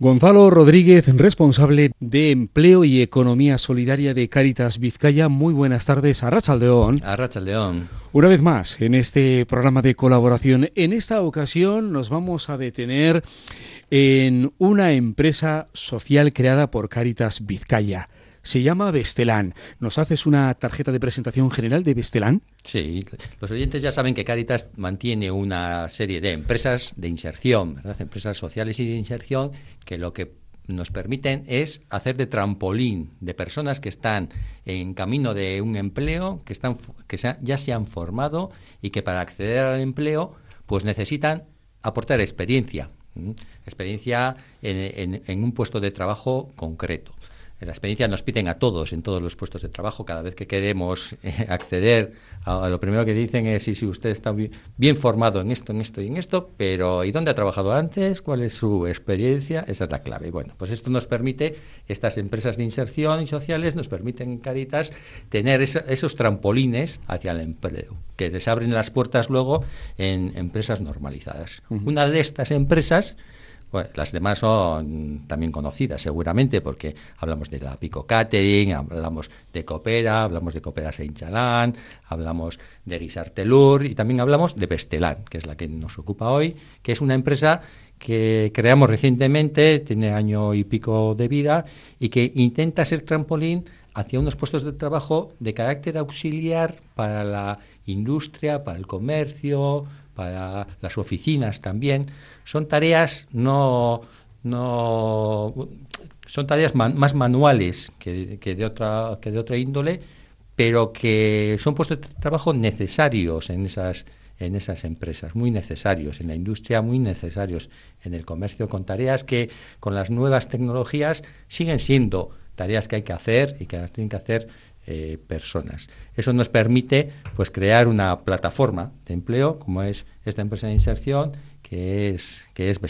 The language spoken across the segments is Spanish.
Gonzalo Rodríguez, responsable de Empleo y Economía Solidaria de Cáritas Vizcaya. Muy buenas tardes a Rachaldeón. A Rachaldeón. Una vez más, en este programa de colaboración, en esta ocasión nos vamos a detener en una empresa social creada por Cáritas Vizcaya se llama Bestelán. ¿Nos haces una tarjeta de presentación general de Bestelán? Sí, los oyentes ya saben que Caritas mantiene una serie de empresas de inserción, empresas sociales y de inserción, que lo que nos permiten es hacer de trampolín de personas que están en camino de un empleo, que, están, que ya se han formado y que para acceder al empleo pues necesitan aportar experiencia, experiencia en un puesto de trabajo concreto. En la experiencia nos piden a todos en todos los puestos de trabajo, cada vez que queremos eh, acceder a, lo primero que dicen es si sí, usted está bien, formado en esto, en esto y en esto, pero ¿y dónde ha trabajado antes? ¿Cuál es su experiencia? Esa es la clave. Bueno, pues esto nos permite, estas empresas de inserción y sociales nos permiten, Caritas, tener esos trampolines hacia el empleo, que les abren las puertas luego en empresas normalizadas. Una de estas empresas las demás son también conocidas seguramente porque hablamos de la Pico Catering, hablamos de Coopera, hablamos de Coopera Saint Chalán, hablamos de Guisartelur y también hablamos de Bestelán, que es la que nos ocupa hoy, que es una empresa que creamos recientemente, tiene año y pico de vida y que intenta ser trampolín hacia unos puestos de trabajo de carácter auxiliar para la industria, para el comercio, para las oficinas también, son tareas no, no son tareas más manuales que, de otra, que de otra índole, pero que son puestos de trabajo necesarios en esas, en esas empresas, muy necesarios, en la industria muy necesarios, en el comercio, con tareas que con las nuevas tecnologías siguen siendo tareas que hay que hacer y que las tienen que hacer eh, personas. Eso nos permite pues, crear una plataforma de empleo, como es esta empresa de inserción, que es, que es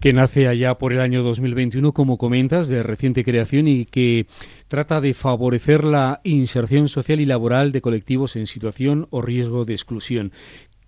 Que nace allá por el año 2021, como comentas, de reciente creación y que trata de favorecer la inserción social y laboral de colectivos en situación o riesgo de exclusión.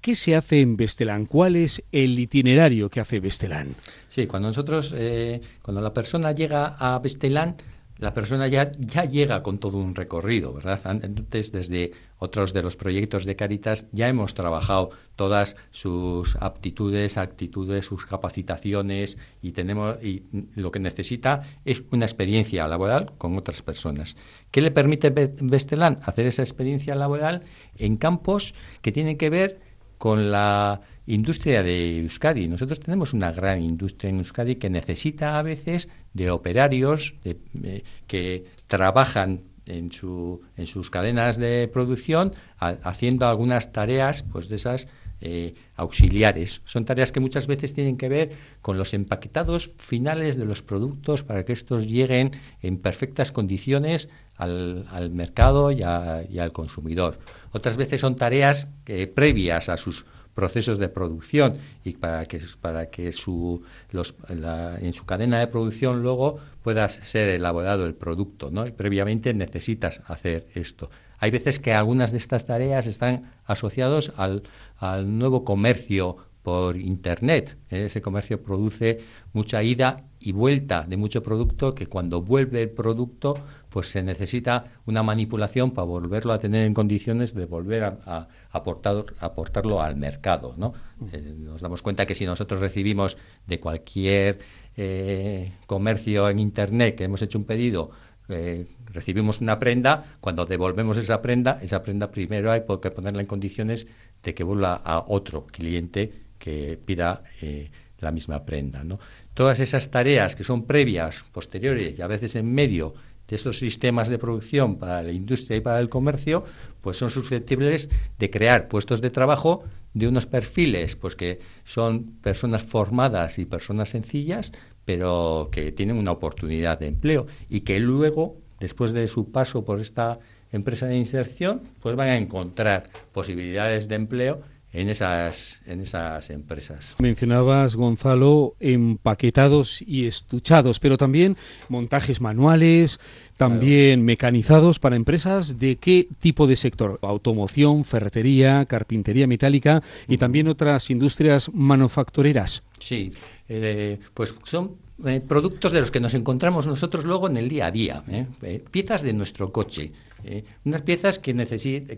¿Qué se hace en Bestelán? ¿Cuál es el itinerario que hace Bestelán? Sí, cuando nosotros, eh, cuando la persona llega a Bestelán, la persona ya, ya llega con todo un recorrido, ¿verdad? Antes, desde otros de los proyectos de Caritas, ya hemos trabajado todas sus aptitudes, actitudes, sus capacitaciones y tenemos y lo que necesita es una experiencia laboral con otras personas. ¿Qué le permite Bestelán hacer esa experiencia laboral en campos que tienen que ver con la industria de Euskadi. Nosotros tenemos una gran industria en Euskadi que necesita a veces de operarios eh, que trabajan en, su, en sus cadenas de producción haciendo algunas tareas pues de esas eh, auxiliares. Son tareas que muchas veces tienen que ver con los empaquetados finales de los productos para que estos lleguen en perfectas condiciones al, mercado y, al consumidor. Otras veces son tareas que, previas a sus procesos de producción y para que, para que su, los, en su cadena de producción luego pueda ser elaborado el producto. ¿no? Y previamente necesitas hacer esto. Hay veces que algunas de estas tareas están asociados al, al nuevo comercio por Internet. Ese comercio produce mucha ida y vuelta de mucho producto que cuando vuelve el producto pues se necesita una manipulación para volverlo a tener en condiciones de volver a, aportarlo al mercado. ¿no? Eh, nos damos cuenta que si nosotros recibimos de cualquier eh, comercio en Internet que hemos hecho un pedido, eh, recibimos una prenda, cuando devolvemos esa prenda, esa prenda primero hay que ponerla en condiciones de que vuelva a otro cliente que pida la misma prenda. ¿no? Todas esas tareas que son previas, posteriores y a veces en medio de esos sistemas de producción para la industria y para el comercio, pues son susceptibles de crear puestos de trabajo de unos perfiles, pues que son personas formadas y personas sencillas, pero que tienen una oportunidad de empleo y que luego, después de su paso por esta empresa de inserción, pues van a encontrar posibilidades de empleo en esas, en esas empresas. Mencionabas, Gonzalo, empaquetados y estuchados, pero también montajes manuales, también mecanizados para empresas de qué tipo de sector? Automoción, ferretería, carpintería metálica y también otras industrias manufactureras. Sí, eh, pues son eh, productos de los que nos encontramos nosotros luego en el día a día, ¿eh? piezas de nuestro coche, unas piezas que,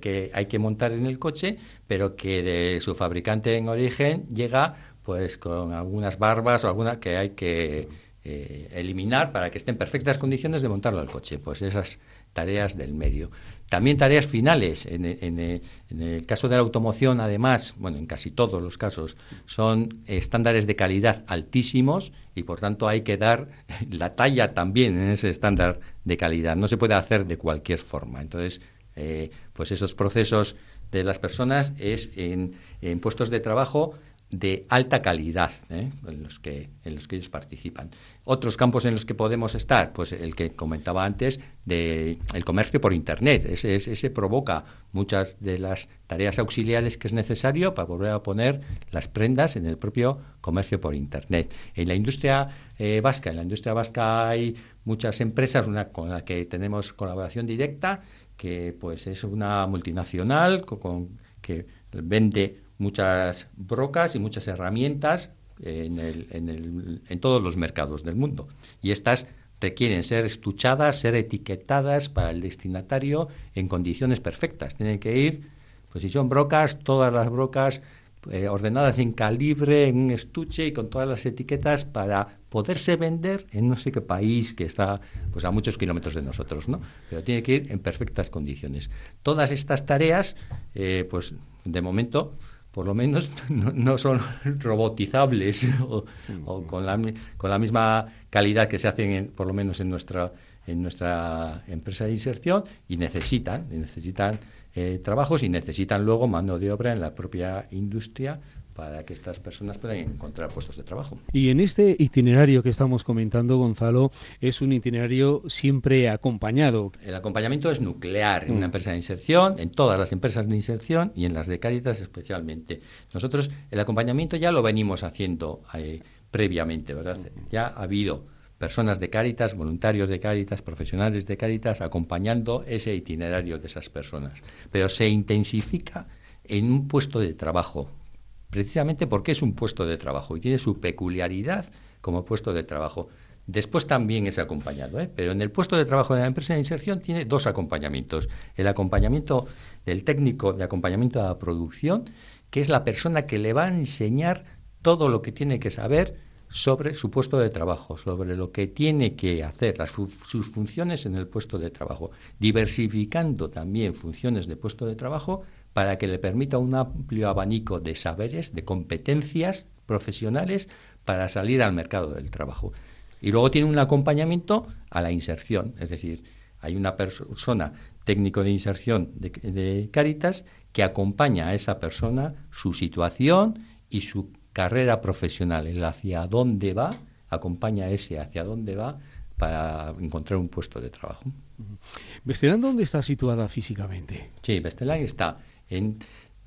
que hay que montar en el coche, pero que de su fabricante en origen llega pues con algunas barbas o alguna que hay que eliminar para que estén en perfectas condiciones de montarlo al coche. Pues esas tareas del medio. También tareas finales. En, el caso de la automoción, además, bueno, en casi todos los casos, son estándares de calidad altísimos y por tanto hay que dar la talla también en ese estándar de calidad. No se puede hacer de cualquier forma. Entonces, eh, pues esos procesos de las personas es en puestos de trabajo de alta calidad ¿eh? en, los que, en los que ellos participan. Otros campos en los que podemos estar, pues el que comentaba antes, de el comercio por Internet. Ese, provoca muchas de las tareas auxiliares que es necesario para volver a poner las prendas en el propio comercio por Internet. En la industria eh, vasca, en la industria vasca hay muchas empresas, una con la que tenemos colaboración directa, que pues es una multinacional con que vende muchas brocas y muchas herramientas en, en, todos los mercados del mundo. Y estas requieren ser estuchadas, ser etiquetadas para el destinatario en condiciones perfectas. Tienen que ir, pues si son brocas, todas las brocas eh, ordenadas en calibre, en un estuche y con todas las etiquetas para poderse vender en no sé qué país que está pues a muchos kilómetros de nosotros, ¿no? Pero tiene que ir en perfectas condiciones. Todas estas tareas, eh, pues de momento, por lo menos no, son robotizables o, con, la, con, la, misma calidad que se hacen, por lo menos en nuestra, en nuestra empresa de inserción, y necesitan, necesitan eh, trabajos y necesitan luego mano de obra en la propia industria para que estas personas puedan encontrar puestos de trabajo. Y en este itinerario que estamos comentando, Gonzalo, es un itinerario siempre acompañado. El acompañamiento es nuclear en una mm. empresa de inserción, en todas las empresas de inserción y en las de Cáritas especialmente. Nosotros el acompañamiento ya lo venimos haciendo eh, previamente, ¿verdad? Ya ha habido personas de Cáritas, voluntarios de Cáritas, profesionales de Cáritas, acompañando ese itinerario de esas personas. Pero se intensifica en un puesto de trabajo, precisamente porque es un puesto de trabajo y tiene su peculiaridad como puesto de trabajo. Después también es acompañado, ¿eh? pero en el puesto de trabajo de la empresa de inserción tiene dos acompañamientos. El acompañamiento del técnico de acompañamiento a la producción, que es la persona que le va a enseñar todo lo que tiene que saber sobre su puesto de trabajo, sobre lo que tiene que hacer, sus funciones en el puesto de trabajo, diversificando también funciones de puesto de trabajo para que le permita un amplio abanico de saberes, de competencias profesionales para salir al mercado del trabajo. Y luego tiene un acompañamiento a la inserción, es decir, hay una persona técnico de inserción de, de Caritas que acompaña a esa persona su situación y su carrera profesional, el hacia dónde va, acompaña a ese hacia dónde va para encontrar un puesto de trabajo. ¿Bestelán dónde está situada físicamente? Sí, Bestelán está en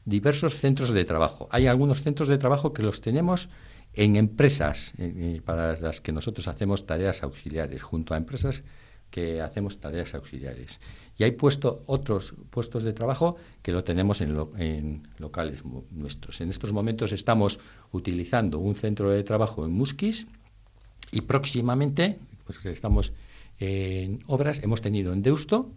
diversos centros de trabajo. Hay algunos centros de trabajo que los tenemos en empresas eh, para las que nosotros hacemos tareas auxiliares, junto a empresas que hacemos tareas auxiliares. Y hay puesto, otros puestos de trabajo que lo tenemos en, en locales nuestros. En estos momentos estamos utilizando un centro de trabajo en Musquis y próximamente, pues estamos en obras, hemos tenido en Deusto,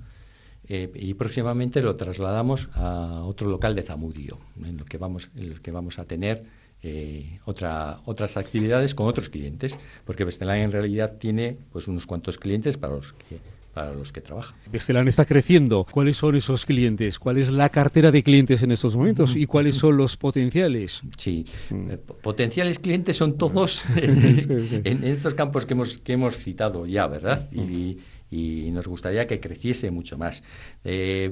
eh, y próximamente lo trasladamos a otro local de Zamudio, en lo que vamos, en los que vamos a tener eh, otra, otras actividades con otros clientes, porque Bestelán en realidad tiene pues unos cuantos clientes para los que para los que trabaja. Bestelán está creciendo. ¿Cuáles son esos clientes? ¿Cuál es la cartera de clientes en estos momentos? ¿Y cuáles son los potenciales? Sí, mm. eh, potenciales clientes son todos en, estos campos que hemos, que hemos citado ya, ¿verdad? Y, y nos gustaría que creciese mucho más. Eh,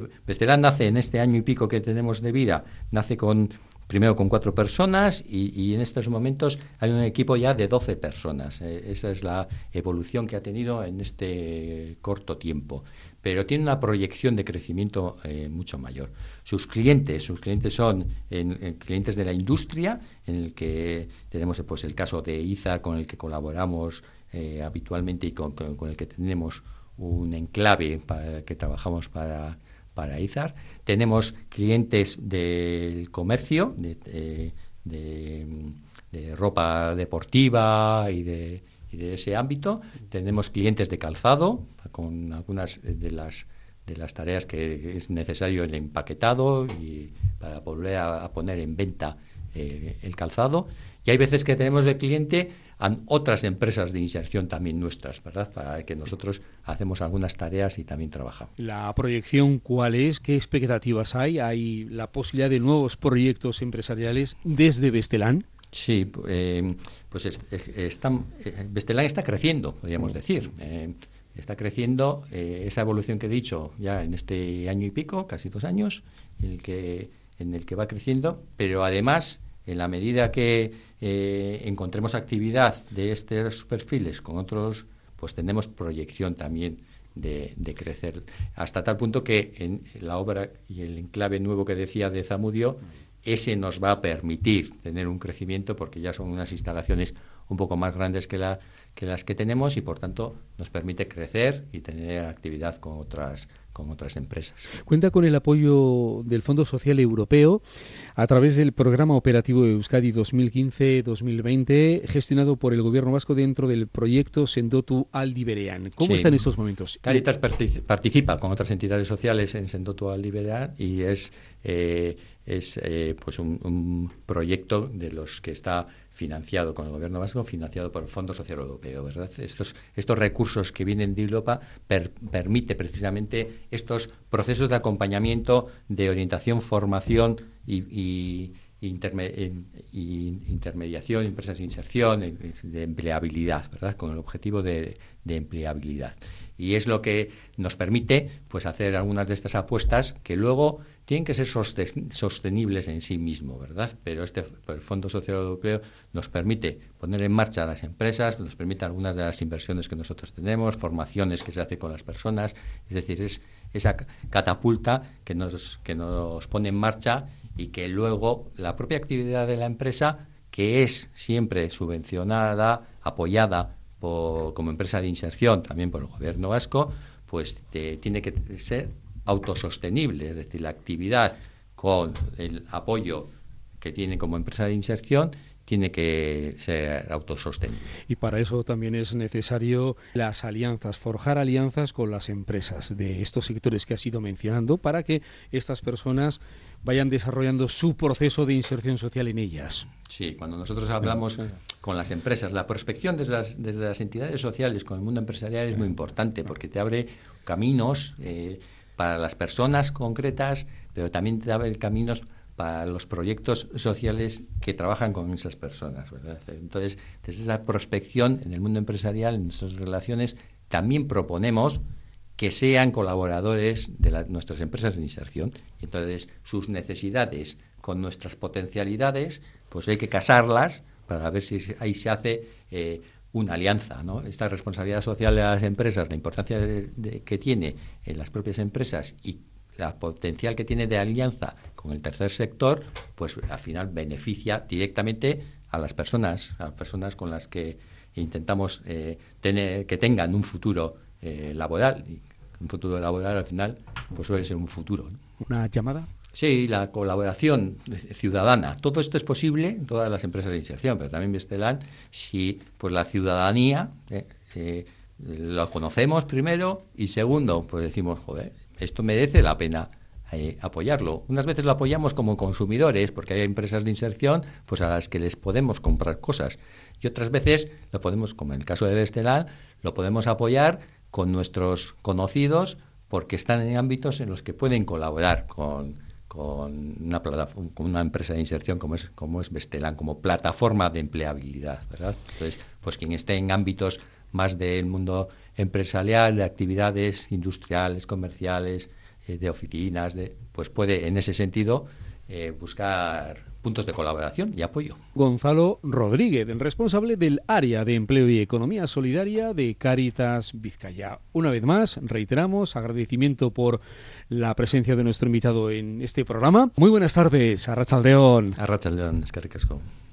nace en este año y pico que tenemos de vida, nace con primero con cuatro personas y, en estos momentos hay un equipo ya de 12 personas. Eh, esa es la evolución que ha tenido en este corto tiempo. Pero tiene una proyección de crecimiento eh, mucho mayor. Sus clientes, sus clientes son en, clientes de la industria, en el que tenemos pues, el caso de IZAR, con el que colaboramos eh, habitualmente y con el que tenemos un enclave para que trabajamos para, para IZAR. Tenemos clientes del comercio, de, de, ropa deportiva y de, y de ese ámbito. Tenemos clientes de calzado, con algunas de las de las tareas que es necesario el empaquetado y para volver a, poner en venta eh, el calzado. Y hay veces que tenemos de cliente a otras empresas de inserción también nuestras, ¿verdad? Para que nosotros hacemos algunas tareas y también trabajamos. ¿La proyección cuál es? ¿Qué expectativas hay? ¿Hay la posibilidad de nuevos proyectos empresariales desde Bestelán? Sí, eh, pues está, eh, Bestelán está creciendo, podríamos decir. Eh, está creciendo esa evolución que he dicho ya en este año y pico, casi dos años, en el que, en el que va creciendo, pero además en la medida que eh, encontremos actividad de estos perfiles con otros, pues tenemos proyección también de, crecer, hasta tal punto que en la obra y el enclave nuevo que decía de Zamudio, ese nos va a permitir tener un crecimiento porque ya son unas instalaciones un poco más grandes que, la, que las que tenemos y por tanto nos permite crecer y tener actividad con otras con otras empresas. Cuenta con el apoyo del Fondo Social Europeo a través del Programa Operativo Euskadi 2015-2020, gestionado por el Gobierno vasco dentro del proyecto Sendotu Aldiberean. ¿Cómo está en estos momentos? Caritas participa con otras entidades sociales en Sendotu Aldiberean y es, eh, es eh, pues un proyecto de los que está financiado con el gobierno vasco, financiado por el Fondo Social Europeo, ¿verdad? Estos, recursos que vienen de Europa permite precisamente estos procesos de acompañamiento, de orientación, formación y, intermediación, empresas de inserción, de empleabilidad, ¿verdad? Con el objetivo de, de empleabilidad. Y es lo que nos permite pues hacer algunas de estas apuestas que luego tienen que ser sostenibles en sí mismo, ¿verdad? Pero este el Fondo Social Europeo nos permite poner en marcha las empresas, nos permite algunas de las inversiones que nosotros tenemos, formaciones que se hace con las personas, es decir, es esa catapulta que nos, que nos pone en marcha y que luego la propia actividad de la empresa, que es siempre subvencionada, apoyada como empresa de inserción también por el gobierno vasco, pues tiene que ser autosostenible, es decir, la actividad con el apoyo que tiene como empresa de inserción tiene que ser autosostenible. Y para eso también es necesario las alianzas, forjar alianzas con las empresas de estos sectores que has ido mencionando para que estas personas vayan desarrollando su proceso de inserción social en ellas. Sí, cuando nosotros hablamos con las empresas, la prospección desde las, entidades sociales con el mundo empresarial es muy importante porque te abre caminos eh, para las personas concretas, pero también te abre caminos para los proyectos sociales que trabajan con esas personas. Entonces, desde esa prospección en el mundo empresarial, en nuestras relaciones, también proponemos que sean colaboradores de nuestras empresas de inserción. Entonces, sus necesidades con nuestras potencialidades, pues hay que casarlas para ver si ahí se hace eh, una alianza. ¿no? Esta responsabilidad social de las empresas, la importancia que tiene en las propias empresas y la potencial que tiene de alianza con el tercer sector, pues al final beneficia directamente a las personas, a las personas con las que intentamos eh, tener, que tengan un futuro eh, laboral. Y un futuro laboral al final pues suele ser un futuro. ¿Una llamada? Sí, la colaboración ciudadana. Todo esto es posible en todas las empresas de inserción, pero también Bestelán, si pues la ciudadanía eh, eh, lo conocemos primero y segundo, pues decimos, joder, esto merece la pena eh, apoyarlo. Unas veces lo apoyamos como consumidores, porque hay empresas de inserción pues a las que les podemos comprar cosas. Y otras veces lo podemos, como en el caso de Bestelán, lo podemos apoyar con nuestros conocidos porque están en ámbitos en los que pueden colaborar con, con una, con una empresa de inserción como es, como es Bestelán, como plataforma de empleabilidad, ¿verdad? Entonces, pues quien esté en ámbitos más del mundo empresarial, de actividades industriales, comerciales, eh, de oficinas, de, pues puede en ese sentido eh, buscar puntos de colaboración y apoyo. Gonzalo Rodríguez, el responsable del área de empleo y economía solidaria de Caritas Vizcaya. Una vez más, reiteramos agradecimiento por la presencia de nuestro invitado en este programa. Muy buenas tardes, Arrachaldeón. Arrachaldeón, es